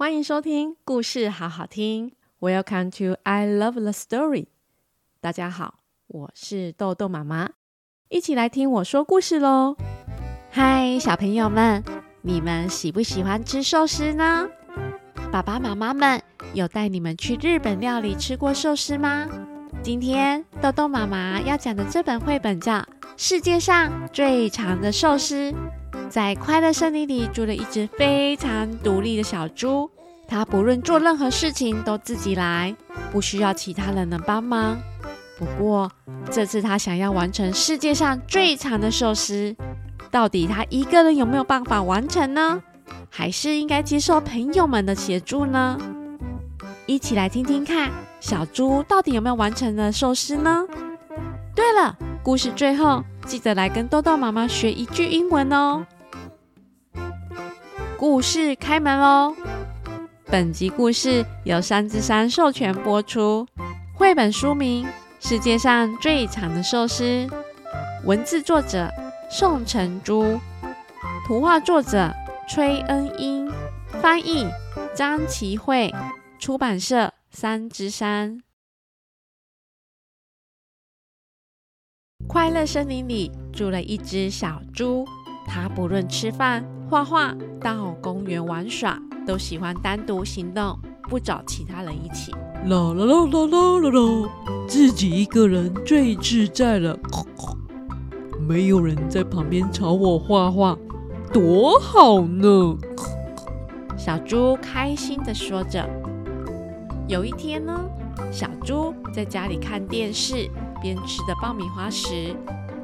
欢迎收听故事好好听。Welcome to I Love the Story。大家好，我是豆豆妈妈，一起来听我说故事喽。嗨，小朋友们，你们喜不喜欢吃寿司呢？爸爸妈妈们有带你们去日本料理吃过寿司吗？今天豆豆妈妈要讲的这本绘本叫《世界上最长的寿司》。在快乐森林里住了一只非常独立的小猪，它不论做任何事情都自己来，不需要其他人的帮忙。不过这次它想要完成世界上最长的寿司，到底它一个人有没有办法完成呢？还是应该接受朋友们的协助呢？一起来听听看，小猪到底有没有完成了寿司呢？对了，故事最后记得来跟豆豆妈妈学一句英文哦。故事开门喽！本集故事由三之三授权播出。绘本书名《世界上最长的寿司》，文字作者宋成珠，图画作者崔恩英，翻译张琪慧，出版社三之三。快乐森林里住了一只小猪。他不论吃饭、画画、到公园玩耍，都喜欢单独行动，不找其他人一起。啦啦啦啦啦啦啦，自己一个人最自在了。没有人在旁边吵我画画，多好呢！小猪开心的说着。有一天呢，小猪在家里看电视，边吃着爆米花时。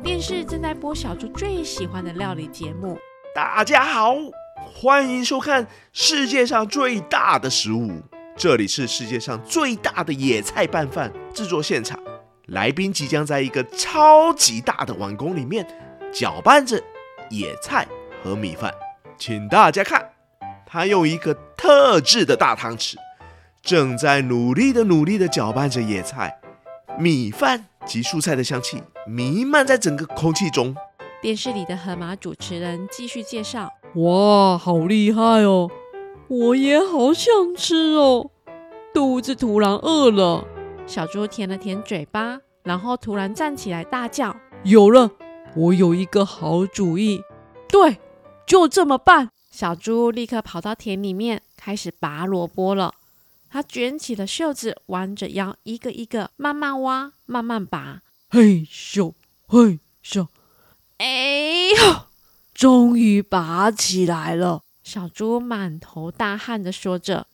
电视正在播小猪最喜欢的料理节目。大家好，欢迎收看世界上最大的食物。这里是世界上最大的野菜拌饭制作现场。来宾即将在一个超级大的碗公里面搅拌着野菜和米饭。请大家看，他用一个特制的大汤匙，正在努力的、努力的搅拌着野菜、米饭。及蔬菜的香气弥漫在整个空气中。电视里的河马主持人继续介绍：“哇，好厉害哦！我也好想吃哦，肚子突然饿了。”小猪舔了舔嘴巴，然后突然站起来大叫：“有了！我有一个好主意！对，就这么办！”小猪立刻跑到田里面，开始拔萝卜了。他卷起了袖子，弯着腰，一个一个慢慢挖，慢慢拔。嘿咻，嘿咻，哎呦，终于拔起来了！小猪满头大汗地说着。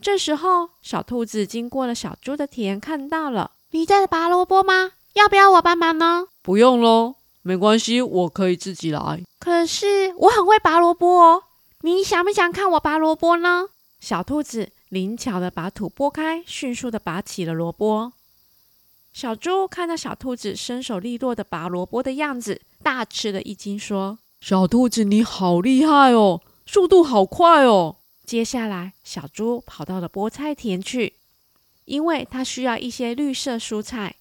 这时候，小兔子经过了小猪的田，看到了。你在拔萝卜吗？要不要我帮忙呢？不用喽，没关系，我可以自己来。可是我很会拔萝卜哦，你想不想看我拔萝卜呢？小兔子。灵巧地把土拨开，迅速地拔起了萝卜。小猪看到小兔子身手利落的拔萝卜的样子，大吃了一惊，说：“小兔子，你好厉害哦，速度好快哦！”接下来，小猪跑到了菠菜田去，因为它需要一些绿色蔬菜。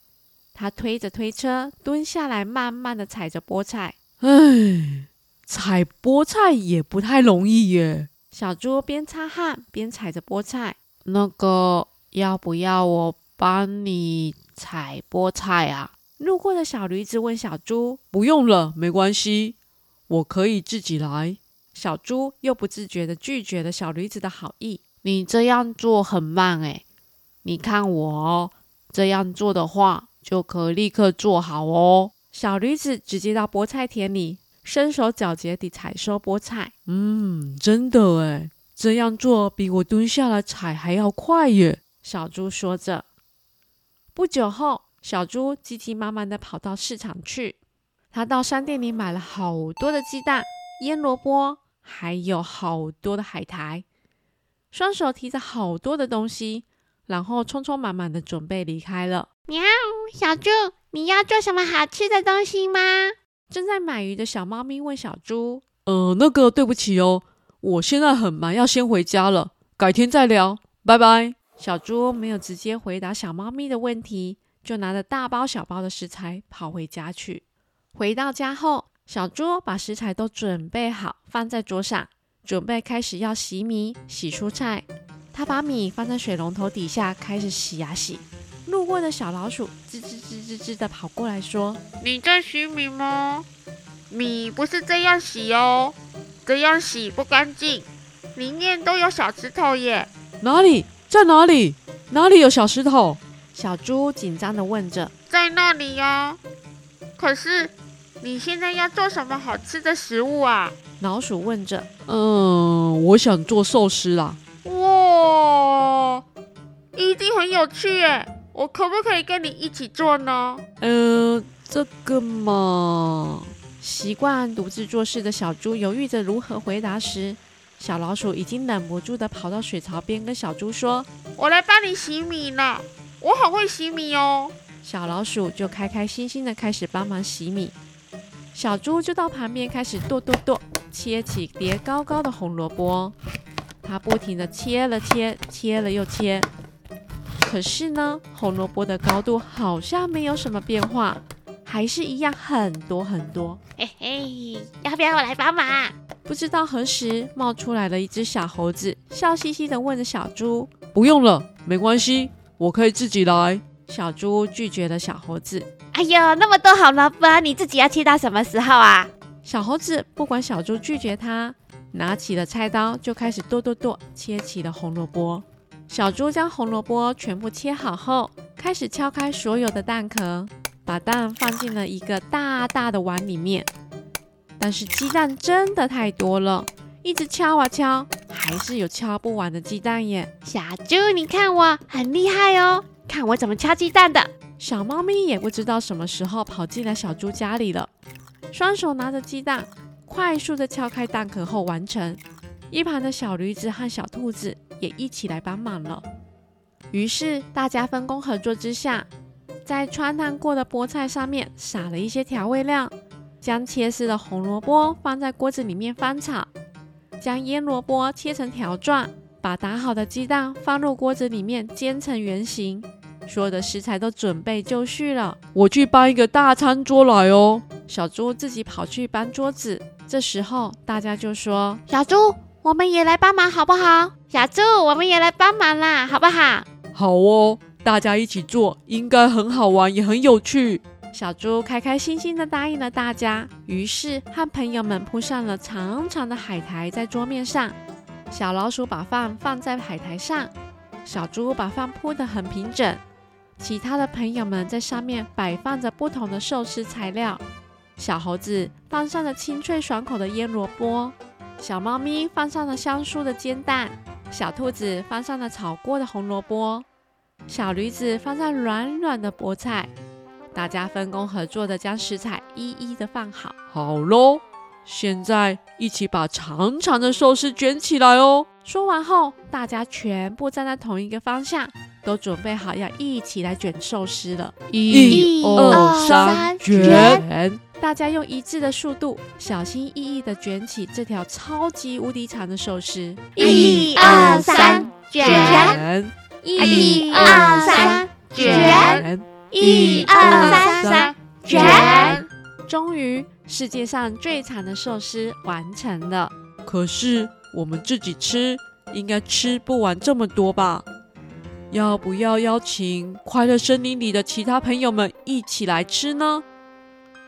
它推着推车，蹲下来，慢慢地采着菠菜。唉，采菠菜也不太容易耶。小猪边擦汗边采着菠菜。那个，要不要我帮你采菠菜啊？路过的小驴子问小猪。不用了，没关系，我可以自己来。小猪又不自觉的拒绝了小驴子的好意。你这样做很慢诶，你看我哦，这样做的话就可以立刻做好哦。小驴子直接到菠菜田里。身手矫捷地采收菠菜，嗯，真的诶，这样做比我蹲下来采还要快耶。小猪说着。不久后，小猪急急忙忙地跑到市场去。他到商店里买了好多的鸡蛋、腌萝卜，还有好多的海苔，双手提着好多的东西，然后匆匆忙忙地准备离开了。喵，小猪，你要做什么好吃的东西吗？正在买鱼的小猫咪问小猪：“呃，那个，对不起哦，我现在很忙，要先回家了，改天再聊，拜拜。”小猪没有直接回答小猫咪的问题，就拿着大包小包的食材跑回家去。回到家后，小猪把食材都准备好，放在桌上，准备开始要洗米、洗蔬菜、他把米放在水龙头底下，开始洗呀洗。路过的小老鼠吱吱吱吱吱的跑过来说：“你在洗米吗？米不是这样洗哦，这样洗不干净，里面都有小石头耶。”哪里？在哪里？哪里有小石头？小猪紧张地问着。在那里呀。可是你现在要做什么好吃的食物啊？老鼠问着。嗯，我想做寿司啦。哇，一定很有趣耶！我可不可以跟你一起做呢？呃，这个嘛，习惯独自做事的小猪犹豫着如何回答时，小老鼠已经忍不住地跑到水槽边，跟小猪说：“我来帮你洗米呢，我好会洗米哦。”小老鼠就开开心心地开始帮忙洗米，小猪就到旁边开始剁剁剁，切起叠高高的红萝卜。它不停地切了切，切了又切。可是呢，红萝卜的高度好像没有什么变化，还是一样很多很多。嘿嘿，要不要我来帮忙？不知道何时冒出来了一只小猴子，笑嘻嘻地问着小猪：“不用了，没关系，我可以自己来。”小猪拒绝了小猴子：“哎呦，那么多好萝卜，你自己要切到什么时候啊？”小猴子不管小猪拒绝他，拿起了菜刀就开始剁剁剁，切起了红萝卜。小猪将红萝卜全部切好后，开始敲开所有的蛋壳，把蛋放进了一个大大的碗里面。但是鸡蛋真的太多了，一直敲啊敲，还是有敲不完的鸡蛋耶。小猪，你看我很厉害哦，看我怎么敲鸡蛋的。小猫咪也不知道什么时候跑进了小猪家里了，双手拿着鸡蛋，快速地敲开蛋壳后完成。一旁的小驴子和小兔子。也一起来帮忙了。于是大家分工合作之下，在穿烫过的菠菜上面撒了一些调味料，将切丝的红萝卜放在锅子里面翻炒，将腌萝卜切成条状，把打好的鸡蛋放入锅子里面煎成圆形。所有的食材都准备就绪了，我去搬一个大餐桌来哦。小猪自己跑去搬桌子，这时候大家就说：“小猪。”我们也来帮忙好不好？小猪，我们也来帮忙啦，好不好？好哦，大家一起做，应该很好玩，也很有趣。小猪开开心心地答应了大家，于是和朋友们铺上了长长的海苔在桌面上。小老鼠把饭放在海苔上，小猪把饭铺得很平整，其他的朋友们在上面摆放着不同的寿司材料。小猴子放上了清脆爽口的腌萝卜。小猫咪放上了香酥的煎蛋，小兔子放上了炒过的红萝卜，小驴子放上软软的菠菜。大家分工合作的将食材一一的放好。好喽，现在一起把长长的寿司卷起来哦。说完后，大家全部站在同一个方向，都准备好要一起来卷寿司了。一、二、三，卷！大家用一致的速度，小心翼翼地卷起这条超级无敌长的寿司。一二三，卷！一二三，卷！一二三三，卷！终于，世界上最长的寿司完成了。可是我们自己吃，应该吃不完这么多吧？要不要邀请快乐森林里的其他朋友们一起来吃呢？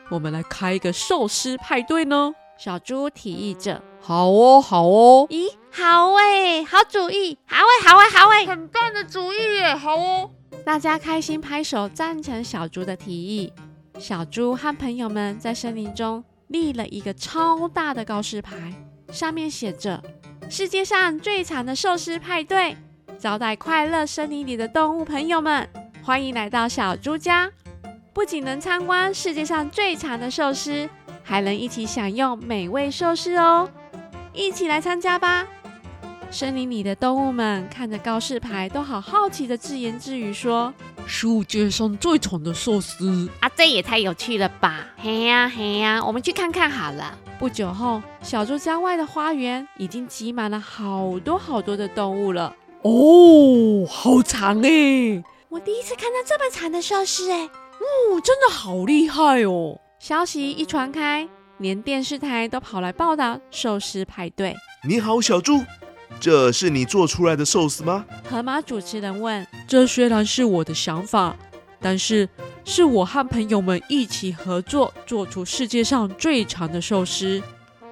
我们来开一个寿司派对呢？小猪提议着。好哦，好哦。咦，好哎，好主意，好哎，好哎，好哎，很棒的主意耶，好哦。大家开心拍手赞成小猪的提议。小猪和朋友们在森林中立了一个超大的告示牌，上面写着：“世界上最长的寿司派对，招待快乐森林里的动物朋友们，欢迎来到小猪家。”不仅能参观世界上最长的寿司，还能一起享用美味寿司哦！一起来参加吧！森林里的动物们看着告示牌，都好好奇的自言自语说：“世界上最长的寿司啊，这也太有趣了吧！”嘿呀嘿呀，我们去看看好了。不久后，小猪家外的花园已经挤满了好多好多的动物了。哦，好长哎！我第一次看到这么长的寿司哎！哦，真的好厉害哦！消息一传开，连电视台都跑来报道寿司派对。你好，小猪，这是你做出来的寿司吗？河马主持人问。这虽然是我的想法，但是是我和朋友们一起合作做出世界上最长的寿司。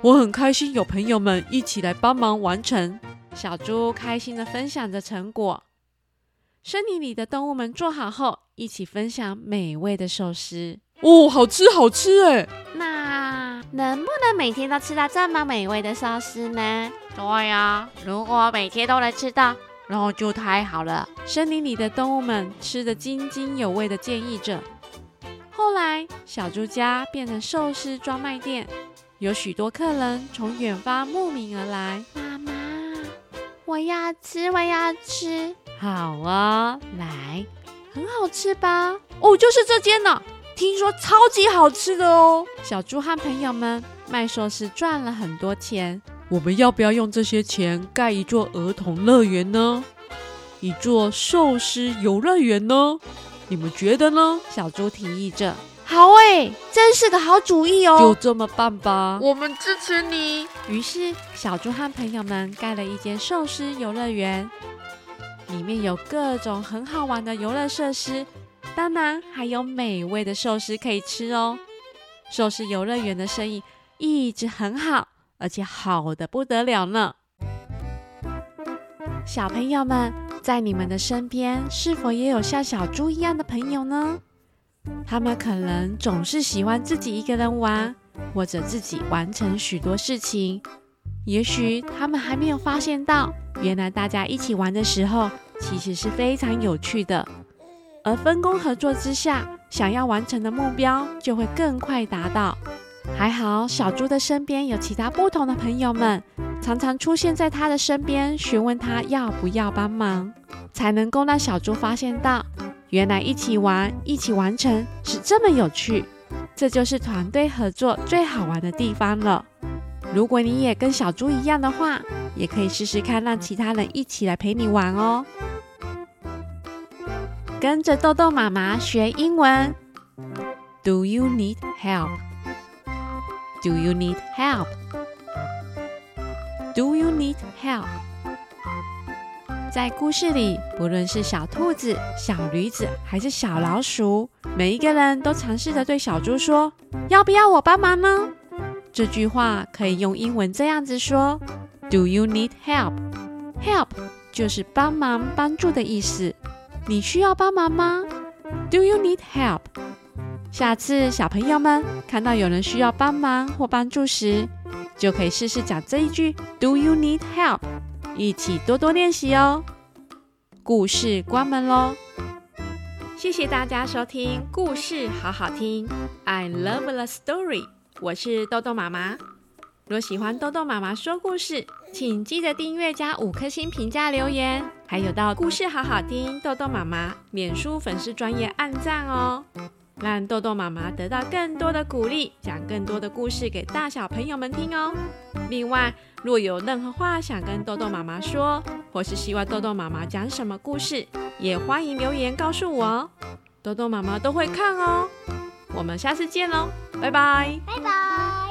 我很开心有朋友们一起来帮忙完成。小猪开心的分享着成果。森林里的动物们做好后，一起分享美味的寿司。哦，好吃，好吃哎！那能不能每天都吃到这么美味的寿司呢？对呀，如果每天都能吃到，那就太好了。森林里的动物们吃得津津有味的建议着。后来，小猪家变成寿司专卖店，有许多客人从远方慕名而来。妈妈，我要吃，我要吃。好啊，来，很好吃吧？哦，就是这间呢。听说超级好吃的哦！小猪和朋友们卖寿司赚了很多钱。我们要不要用这些钱盖一座儿童乐园呢？一座寿司游乐园呢？你们觉得呢？小猪提议着。好诶，真是个好主意哦！就这么办吧，我们支持你。于是，小猪和朋友们盖了一间寿司游乐园，里面有各种很好玩的游乐设施。当然还有美味的寿司可以吃哦！寿司游乐园的生意一直很好，而且好的不得了呢。小朋友们，在你们的身边是否也有像小猪一样的朋友呢？他们可能总是喜欢自己一个人玩，或者自己完成许多事情。也许他们还没有发现到，原来大家一起玩的时候，其实是非常有趣的。而分工合作之下，想要完成的目标就会更快达到。还好，小猪的身边有其他不同的朋友们，常常出现在他的身边，询问他要不要帮忙，才能够让小猪发现到，原来一起玩、一起完成是这么有趣。这就是团队合作最好玩的地方了。如果你也跟小猪一样的话，也可以试试看，让其他人一起来陪你玩哦。跟着豆豆妈妈学英文。Do you need help? Do you need help? Do you need help? 在故事里，不论是小兔子、小驴子还是小老鼠，每一个人都尝试着对小猪说：“要不要我帮忙呢？”这句话可以用英文这样子说：Do you need help? Help 就是帮忙、帮助的意思。你需要帮忙吗？Do you need help？下次小朋友们看到有人需要帮忙或帮助时，就可以试试讲这一句 Do you need help？一起多多练习哦。故事关门喽，谢谢大家收听故事好好听，I love the story。我是豆豆妈妈。若喜欢豆豆妈妈说故事，请记得订阅加五颗星评价留言，还有到故事好好听豆豆妈妈脸书粉丝专业按赞哦，让豆豆妈妈得到更多的鼓励，讲更多的故事给大小朋友们听哦。另外，若有任何话想跟豆豆妈妈说，或是希望豆豆妈妈讲什么故事，也欢迎留言告诉我哦，豆豆妈妈都会看哦。我们下次见喽，拜拜，拜拜。